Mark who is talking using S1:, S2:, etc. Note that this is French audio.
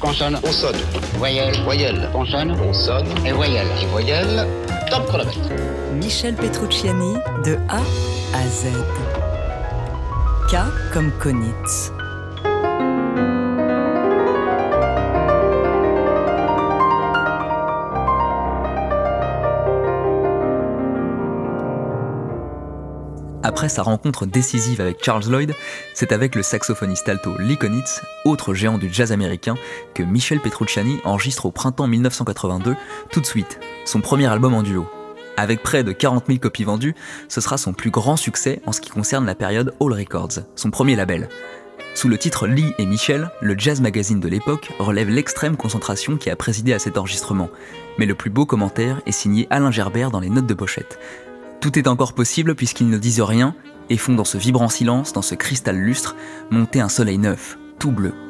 S1: Consonne.
S2: Consonne.
S1: Voyelle.
S2: Voyelle.
S1: Consonne.
S2: Consonne.
S1: Et voyelle.
S2: Et voyelle. Top chronomètre.
S3: Michel Petrucciani de A à Z. K comme Konitz.
S4: Après sa rencontre décisive avec Charles Lloyd, c'est avec le saxophoniste alto Lee Konitz, autre géant du jazz américain, que Michel Petrucciani enregistre au printemps 1982, tout de suite, son premier album en duo. Avec près de 40 000 copies vendues, ce sera son plus grand succès en ce qui concerne la période All Records, son premier label. Sous le titre Lee et Michel, le jazz magazine de l'époque relève l'extrême concentration qui a présidé à cet enregistrement. Mais le plus beau commentaire est signé Alain Gerbert dans les notes de pochette. Tout est encore possible puisqu'ils ne disent rien et font dans ce vibrant silence, dans ce cristal lustre, monter un soleil neuf, tout bleu.
S3: «